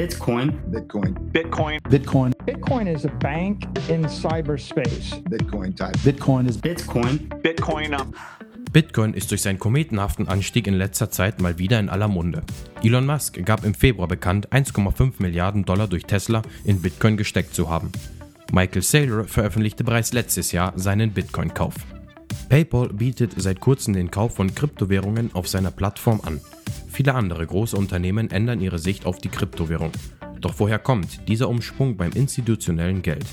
Bitcoin. Bitcoin. Bitcoin. Bitcoin. Bitcoin is a bank in cyberspace. Bitcoin type. Bitcoin is Bitcoin. Bitcoin. Bitcoin ist durch seinen kometenhaften Anstieg in letzter Zeit mal wieder in aller Munde. Elon Musk gab im Februar bekannt, 1,5 Milliarden Dollar durch Tesla in Bitcoin gesteckt zu haben. Michael Saylor veröffentlichte bereits letztes Jahr seinen Bitcoin-Kauf. PayPal bietet seit kurzem den Kauf von Kryptowährungen auf seiner Plattform an. Viele andere große Unternehmen ändern ihre Sicht auf die Kryptowährung. Doch woher kommt dieser Umschwung beim institutionellen Geld?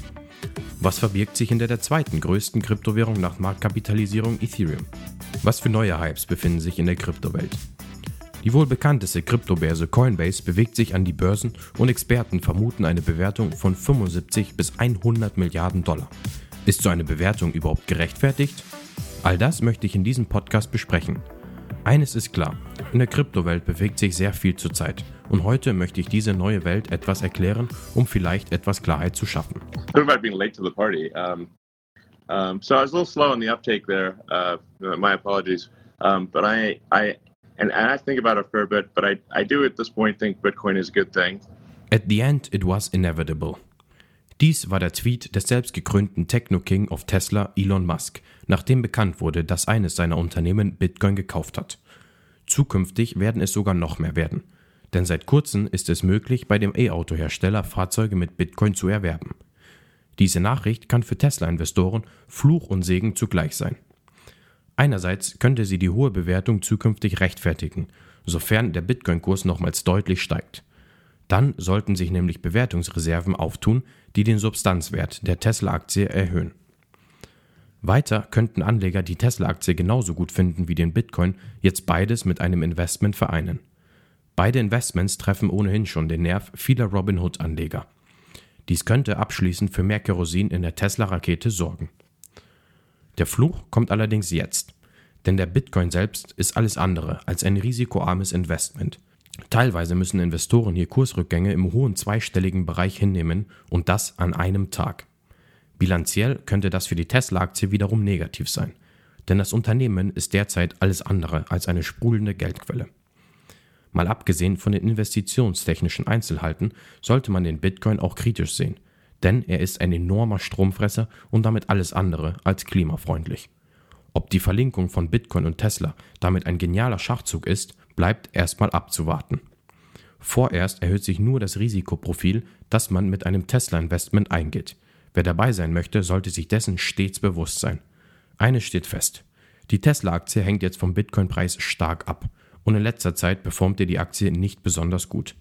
Was verbirgt sich hinter der zweiten größten Kryptowährung nach Marktkapitalisierung Ethereum? Was für neue Hypes befinden sich in der Kryptowelt? Die wohl bekannteste Kryptobörse Coinbase bewegt sich an die Börsen und Experten vermuten eine Bewertung von 75 bis 100 Milliarden Dollar. Ist so eine Bewertung überhaupt gerechtfertigt? All das möchte ich in diesem Podcast besprechen. Eines ist klar, in der Kryptowelt bewegt sich sehr viel zurzeit und heute möchte ich diese neue Welt etwas erklären, um vielleicht etwas Klarheit zu schaffen. Sorry about being late to the party. Um, um, so I was a little slow in the uptake there. Uh, my apologies. Um, but I, I, and, and I think about it a fair bit. But I, I do at this point think Bitcoin is a good thing. At the end it was inevitable. Dies war der Tweet des selbstgekrönten Techno-King of Tesla, Elon Musk, nachdem bekannt wurde, dass eines seiner Unternehmen Bitcoin gekauft hat. Zukünftig werden es sogar noch mehr werden. Denn seit kurzem ist es möglich, bei dem E-Auto-Hersteller Fahrzeuge mit Bitcoin zu erwerben. Diese Nachricht kann für Tesla-Investoren Fluch und Segen zugleich sein. Einerseits könnte sie die hohe Bewertung zukünftig rechtfertigen, sofern der Bitcoin-Kurs nochmals deutlich steigt. Dann sollten sich nämlich Bewertungsreserven auftun, die den Substanzwert der Tesla-Aktie erhöhen. Weiter könnten Anleger die Tesla-Aktie genauso gut finden wie den Bitcoin, jetzt beides mit einem Investment vereinen. Beide Investments treffen ohnehin schon den Nerv vieler Robinhood-Anleger. Dies könnte abschließend für mehr Kerosin in der Tesla-Rakete sorgen. Der Fluch kommt allerdings jetzt, denn der Bitcoin selbst ist alles andere als ein risikoarmes Investment. Teilweise müssen Investoren hier Kursrückgänge im hohen zweistelligen Bereich hinnehmen und das an einem Tag. Bilanziell könnte das für die Tesla-Aktie wiederum negativ sein, denn das Unternehmen ist derzeit alles andere als eine sprudelnde Geldquelle. Mal abgesehen von den investitionstechnischen Einzelheiten sollte man den Bitcoin auch kritisch sehen, denn er ist ein enormer Stromfresser und damit alles andere als klimafreundlich. Ob die Verlinkung von Bitcoin und Tesla damit ein genialer Schachzug ist, bleibt erstmal abzuwarten. Vorerst erhöht sich nur das Risikoprofil, das man mit einem Tesla-Investment eingeht. Wer dabei sein möchte, sollte sich dessen stets bewusst sein. Eines steht fest. Die Tesla-Aktie hängt jetzt vom Bitcoin-Preis stark ab und in letzter Zeit performte die Aktie nicht besonders gut.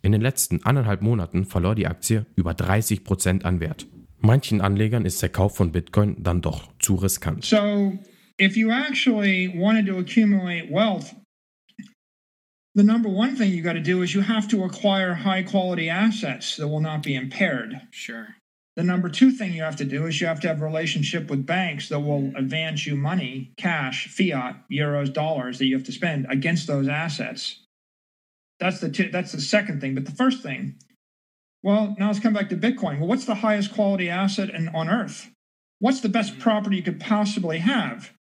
In den letzten anderthalb Monaten verlor die Aktie über 30 Prozent an Wert. Manchen Anlegern ist der Kauf von Bitcoin dann doch zu riskant. So, if you actually wanted to accumulate wealth, the number one thing you got to do is you have to acquire high quality assets that will not be impaired. Sure. The number two thing you have to do is you have to have a relationship with banks that will advance you money, cash, fiat, euros, dollars that you have to spend against those assets. That's the two, that's the second thing. But the first thing, well, now let's come back to Bitcoin. Well, what's the highest quality asset in, on earth? What's the best mm-hmm. property you could possibly have?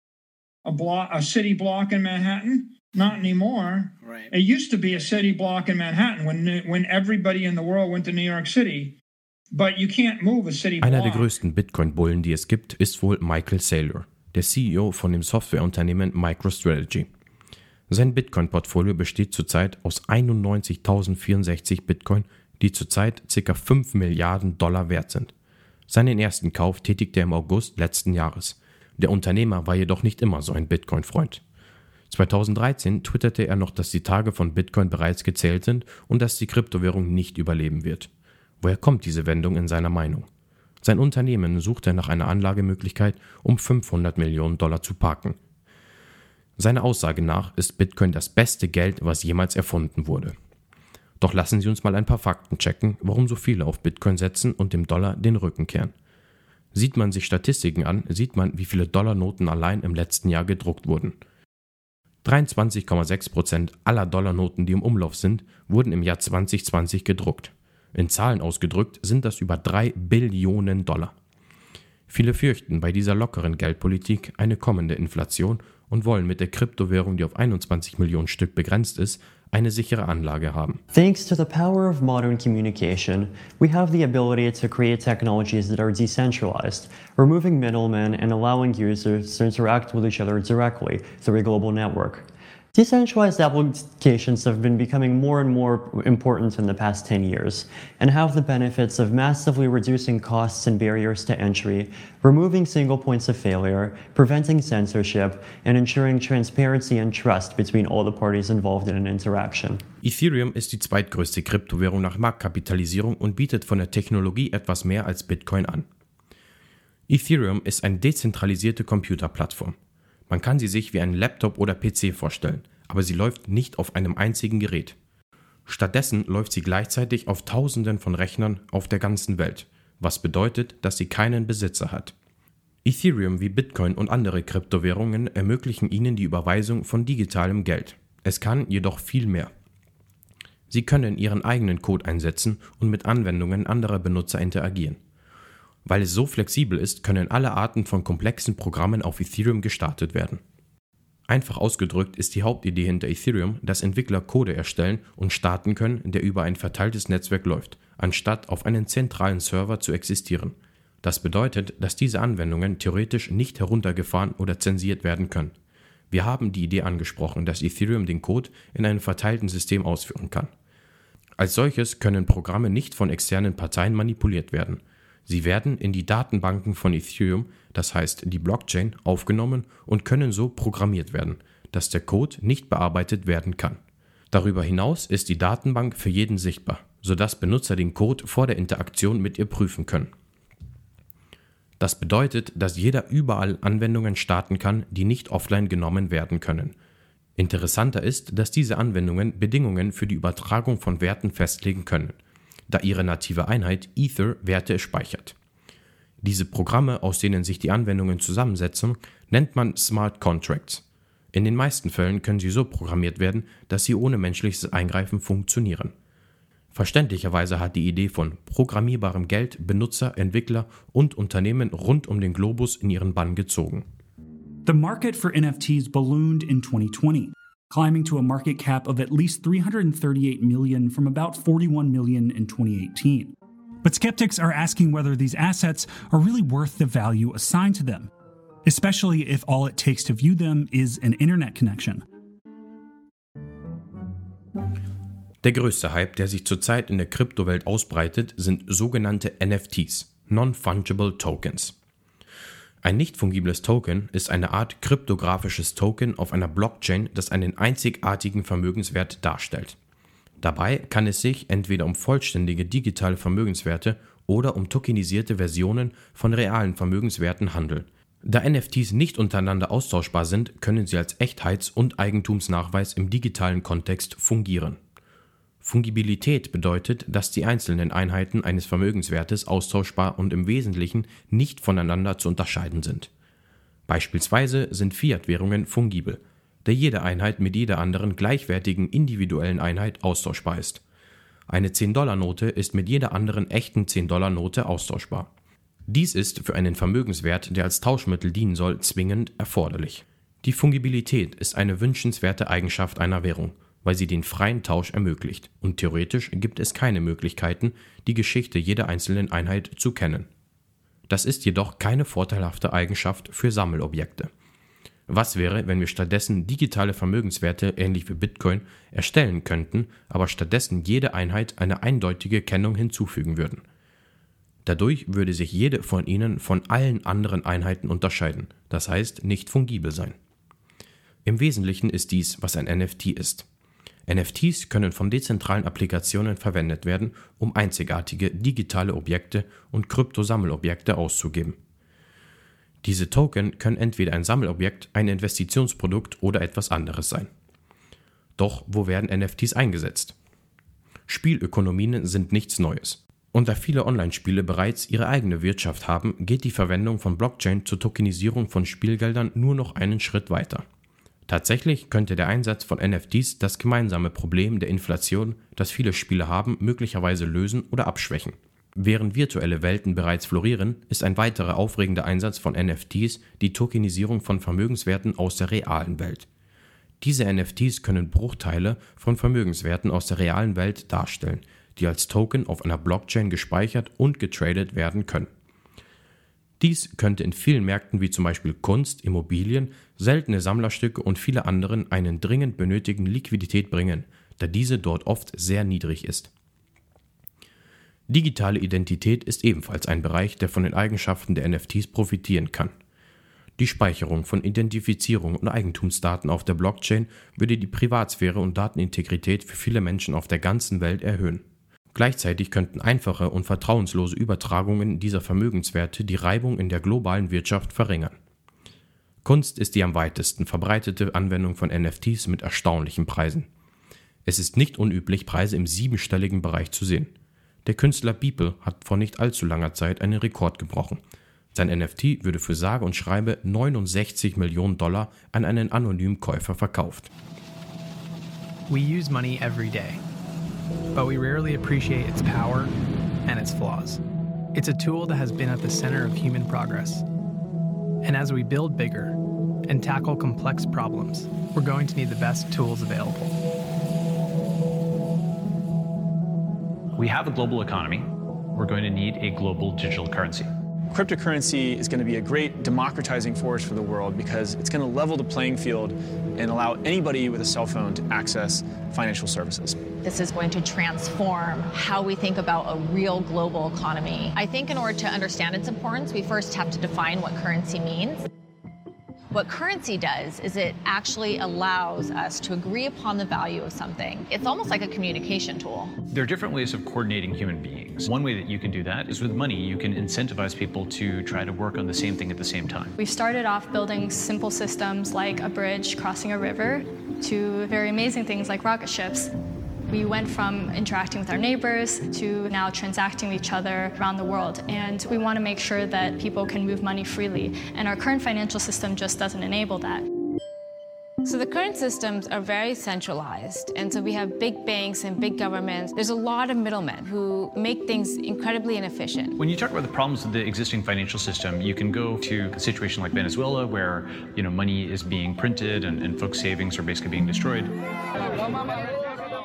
A block, a city block in Manhattan? Not anymore. Right. It used to be a city block in Manhattan when when everybody in the world went to New York City. But you can't move a city Einer der block. größten Bitcoin-Bullen, die es gibt, ist wohl Michael Saylor, der CEO von dem Softwareunternehmen MicroStrategy. Sein Bitcoin-Portfolio besteht zurzeit aus 91.064 Bitcoin, die zurzeit ca. 5 Milliarden Dollar wert sind. Seinen ersten Kauf tätigte er im August letzten Jahres. Der Unternehmer war jedoch nicht immer so ein Bitcoin-Freund. 2013 twitterte er noch, dass die Tage von Bitcoin bereits gezählt sind und dass die Kryptowährung nicht überleben wird. Woher kommt diese Wendung in seiner Meinung? Sein Unternehmen suchte nach einer Anlagemöglichkeit, um 500 Millionen Dollar zu parken. Seiner Aussage nach ist Bitcoin das beste Geld, was jemals erfunden wurde. Doch lassen Sie uns mal ein paar Fakten checken, warum so viele auf Bitcoin setzen und dem Dollar den Rücken kehren. Sieht man sich Statistiken an, sieht man, wie viele Dollarnoten allein im letzten Jahr gedruckt wurden. 23,6% aller Dollarnoten, die im Umlauf sind, wurden im Jahr 2020 gedruckt. In Zahlen ausgedrückt sind das über 3 Billionen Dollar. Viele fürchten bei dieser lockeren Geldpolitik eine kommende Inflation und wollen mit der Kryptowährung, die auf 21 Millionen Stück begrenzt ist, eine sichere Anlage haben. Thanks to the power of modern communication, we have the ability to create technologies that are decentralized, removing middlemen and allowing users to interact with each other directly through a global network. Decentralized applications have been becoming more and more important in the past 10 years and have the benefits of massively reducing costs and barriers to entry, removing single points of failure, preventing censorship, and ensuring transparency and trust between all the parties involved in an interaction. Ethereum ist die zweitgrößte Kryptowährung nach Marktkapitalisierung und bietet von der Technologie etwas mehr als Bitcoin an. Ethereum ist eine dezentralisierte Computerplattform. Man kann sie sich wie einen Laptop oder PC vorstellen, aber sie läuft nicht auf einem einzigen Gerät. Stattdessen läuft sie gleichzeitig auf Tausenden von Rechnern auf der ganzen Welt, was bedeutet, dass sie keinen Besitzer hat. Ethereum wie Bitcoin und andere Kryptowährungen ermöglichen Ihnen die Überweisung von digitalem Geld. Es kann jedoch viel mehr. Sie können Ihren eigenen Code einsetzen und mit Anwendungen anderer Benutzer interagieren. Weil es so flexibel ist, können alle Arten von komplexen Programmen auf Ethereum gestartet werden. Einfach ausgedrückt ist die Hauptidee hinter Ethereum, dass Entwickler Code erstellen und starten können, der über ein verteiltes Netzwerk läuft, anstatt auf einen zentralen Server zu existieren. Das bedeutet, dass diese Anwendungen theoretisch nicht heruntergefahren oder zensiert werden können. Wir haben die Idee angesprochen, dass Ethereum den Code in einem verteilten System ausführen kann. Als solches können Programme nicht von externen Parteien manipuliert werden. Sie werden in die Datenbanken von Ethereum, das heißt die Blockchain, aufgenommen und können so programmiert werden, dass der Code nicht bearbeitet werden kann. Darüber hinaus ist die Datenbank für jeden sichtbar, sodass Benutzer den Code vor der Interaktion mit ihr prüfen können. Das bedeutet, dass jeder überall Anwendungen starten kann, die nicht offline genommen werden können. Interessanter ist, dass diese Anwendungen Bedingungen für die Übertragung von Werten festlegen können – da ihre native Einheit Ether Werte speichert. Diese Programme, aus denen sich die Anwendungen zusammensetzen, nennt man Smart Contracts. In den meisten Fällen können sie so programmiert werden, dass sie ohne menschliches Eingreifen funktionieren. Verständlicherweise hat die Idee von programmierbarem Geld Benutzer, Entwickler und Unternehmen rund um den Globus in ihren Bann gezogen. The market for NFTs ballooned in 2020. Climbing to a market cap of at least 338 million from about 41 million in 2018. But skeptics are asking whether these assets are really worth the value assigned to them, especially if all it takes to view them is an internet connection. Der größte Hype, der sich zurzeit in der Kryptowelt ausbreitet, sind sogenannte NFTs, Non-Fungible Tokens. Ein nicht fungibles Token ist eine Art kryptografisches Token auf einer Blockchain, das einen einzigartigen Vermögenswert darstellt. Dabei kann es sich entweder um vollständige digitale Vermögenswerte oder um tokenisierte Versionen von realen Vermögenswerten handeln. Da NFTs nicht untereinander austauschbar sind, können sie als Echtheits- und Eigentumsnachweis im digitalen Kontext fungieren. Fungibilität bedeutet, dass die einzelnen Einheiten eines Vermögenswertes austauschbar und im Wesentlichen nicht voneinander zu unterscheiden sind. Beispielsweise sind Fiat-Währungen fungibel, da jede Einheit mit jeder anderen gleichwertigen individuellen Einheit austauschbar ist. Eine 10-Dollar-Note ist mit jeder anderen echten 10-Dollar-Note austauschbar. Dies ist für einen Vermögenswert, der als Tauschmittel dienen soll, zwingend erforderlich. Die Fungibilität ist eine wünschenswerte Eigenschaft einer Währung weil sie den freien Tausch ermöglicht, und theoretisch gibt es keine Möglichkeiten, die Geschichte jeder einzelnen Einheit zu kennen. Das ist jedoch keine vorteilhafte Eigenschaft für Sammelobjekte. Was wäre, wenn wir stattdessen digitale Vermögenswerte ähnlich wie Bitcoin erstellen könnten, aber stattdessen jede Einheit eine eindeutige Kennung hinzufügen würden? Dadurch würde sich jede von ihnen von allen anderen Einheiten unterscheiden, das heißt nicht fungibel sein. Im Wesentlichen ist dies, was ein NFT ist. NFTs können von dezentralen Applikationen verwendet werden, um einzigartige digitale Objekte und Kryptosammelobjekte auszugeben. Diese Token können entweder ein Sammelobjekt, ein Investitionsprodukt oder etwas anderes sein. Doch wo werden NFTs eingesetzt? Spielökonomien sind nichts Neues. Und da viele Online-Spiele bereits ihre eigene Wirtschaft haben, geht die Verwendung von Blockchain zur Tokenisierung von Spielgeldern nur noch einen Schritt weiter. Tatsächlich könnte der Einsatz von NFTs das gemeinsame Problem der Inflation, das viele Spiele haben, möglicherweise lösen oder abschwächen. Während virtuelle Welten bereits florieren, ist ein weiterer aufregender Einsatz von NFTs die Tokenisierung von Vermögenswerten aus der realen Welt. Diese NFTs können Bruchteile von Vermögenswerten aus der realen Welt darstellen, die als Token auf einer Blockchain gespeichert und getradet werden können. Dies könnte in vielen Märkten wie zum Beispiel Kunst, Immobilien, seltene Sammlerstücke und viele anderen einen dringend benötigten Liquidität bringen, da diese dort oft sehr niedrig ist. Digitale Identität ist ebenfalls ein Bereich, der von den Eigenschaften der NFTs profitieren kann. Die Speicherung von Identifizierung und Eigentumsdaten auf der Blockchain würde die Privatsphäre und Datenintegrität für viele Menschen auf der ganzen Welt erhöhen. Gleichzeitig könnten einfache und vertrauenslose Übertragungen dieser Vermögenswerte die Reibung in der globalen Wirtschaft verringern. Kunst ist die am weitesten verbreitete Anwendung von NFTs mit erstaunlichen Preisen. Es ist nicht unüblich, Preise im siebenstelligen Bereich zu sehen. Der Künstler Beeple hat vor nicht allzu langer Zeit einen Rekord gebrochen. Sein NFT würde für sage und schreibe 69 Millionen Dollar an einen anonymen Käufer verkauft. We use money every day, but we rarely appreciate its power and its flaws. It's a tool that has been at the center of human progress. And as we build bigger and tackle complex problems, we're going to need the best tools available. We have a global economy. We're going to need a global digital currency. Cryptocurrency is going to be a great democratizing force for the world because it's going to level the playing field and allow anybody with a cell phone to access financial services. This is going to transform how we think about a real global economy. I think in order to understand its importance, we first have to define what currency means. What currency does is it actually allows us to agree upon the value of something. It's almost like a communication tool. There are different ways of coordinating human beings. One way that you can do that is with money. You can incentivize people to try to work on the same thing at the same time. We started off building simple systems like a bridge crossing a river to very amazing things like rocket ships. We went from interacting with our neighbors to now transacting with each other around the world. And we want to make sure that people can move money freely. And our current financial system just doesn't enable that. So the current systems are very centralized. And so we have big banks and big governments. There's a lot of middlemen who make things incredibly inefficient. When you talk about the problems of the existing financial system, you can go to a situation like Venezuela where, you know, money is being printed and, and folks' savings are basically being destroyed.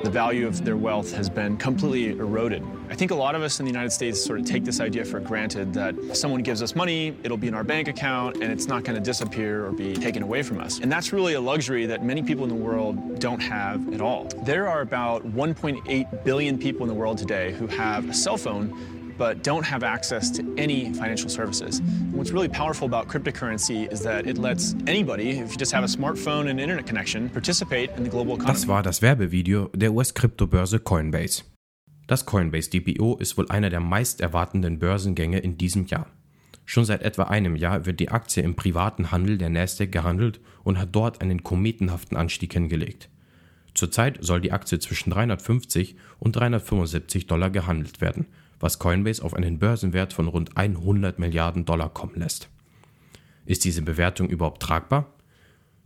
The value of their wealth has been completely eroded. I think a lot of us in the United States sort of take this idea for granted that someone gives us money, it'll be in our bank account, and it's not going to disappear or be taken away from us. And that's really a luxury that many people in the world don't have at all. There are about 1.8 billion people in the world today who have a cell phone but don't have access to any financial services. And what's really powerful about cryptocurrency is that it lets anybody, if you just have a smartphone and internet connection, participate in the global economy. Das war das Werbevideo der US-Kryptobörse Coinbase. Das Coinbase DPO ist wohl einer der meist erwartenden Börsengänge in diesem Jahr. Schon seit etwa einem Jahr wird die Aktie im privaten Handel der Nasdaq gehandelt und hat dort einen kometenhaften Anstieg hingelegt. Zurzeit soll die Aktie zwischen 350 und 375 Dollar gehandelt werden, was Coinbase auf einen Börsenwert von rund 100 Milliarden Dollar kommen lässt. Ist diese Bewertung überhaupt tragbar?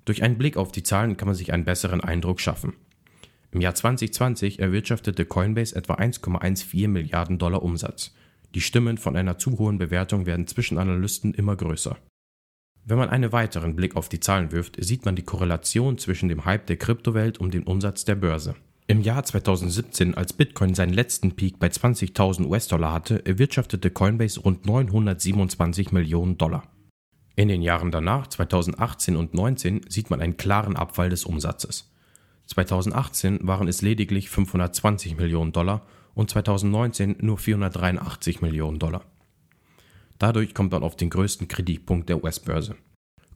Durch einen Blick auf die Zahlen kann man sich einen besseren Eindruck schaffen. Im Jahr 2020 erwirtschaftete Coinbase etwa 1,14 Milliarden Dollar Umsatz. Die Stimmen von einer zu hohen Bewertung werden zwischen Analysten immer größer. Wenn man einen weiteren Blick auf die Zahlen wirft, sieht man die Korrelation zwischen dem Hype der Kryptowelt und dem Umsatz der Börse. Im Jahr 2017, als Bitcoin seinen letzten Peak bei 20.000 US-Dollar hatte, erwirtschaftete Coinbase rund 927 Millionen Dollar. In den Jahren danach, 2018 und 2019, sieht man einen klaren Abfall des Umsatzes. 2018 waren es lediglich 520 Millionen Dollar und 2019 nur 483 Millionen Dollar. Dadurch kommt man auf den größten Kritikpunkt der US-Börse.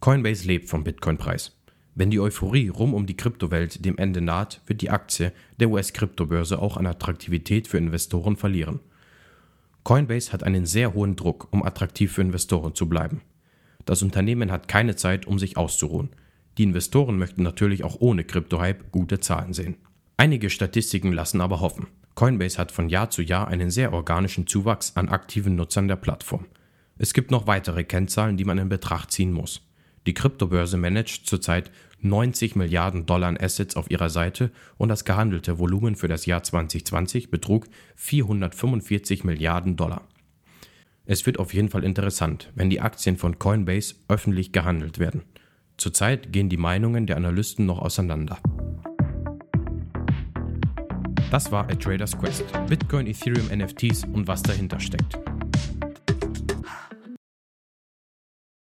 Coinbase lebt vom Bitcoin-Preis. Wenn die Euphorie rum um die Kryptowelt dem Ende naht, wird die Aktie der US-Kryptobörse auch an Attraktivität für Investoren verlieren. Coinbase hat einen sehr hohen Druck, um attraktiv für Investoren zu bleiben. Das Unternehmen hat keine Zeit, um sich auszuruhen. Die Investoren möchten natürlich auch ohne Kryptohype gute Zahlen sehen. Einige Statistiken lassen aber hoffen. Coinbase hat von Jahr zu Jahr einen sehr organischen Zuwachs an aktiven Nutzern der Plattform. Es gibt noch weitere Kennzahlen, die man in Betracht ziehen muss. Die Kryptobörse managt zurzeit 90 Milliarden Dollar an Assets auf ihrer Seite und das gehandelte Volumen für das Jahr 2020 betrug 445 Milliarden Dollar. Es wird auf jeden Fall interessant, wenn die Aktien von Coinbase öffentlich gehandelt werden. Zurzeit gehen die Meinungen der Analysten noch auseinander. Das war A Trader's Quest. Bitcoin, Ethereum, NFTs und was dahinter steckt.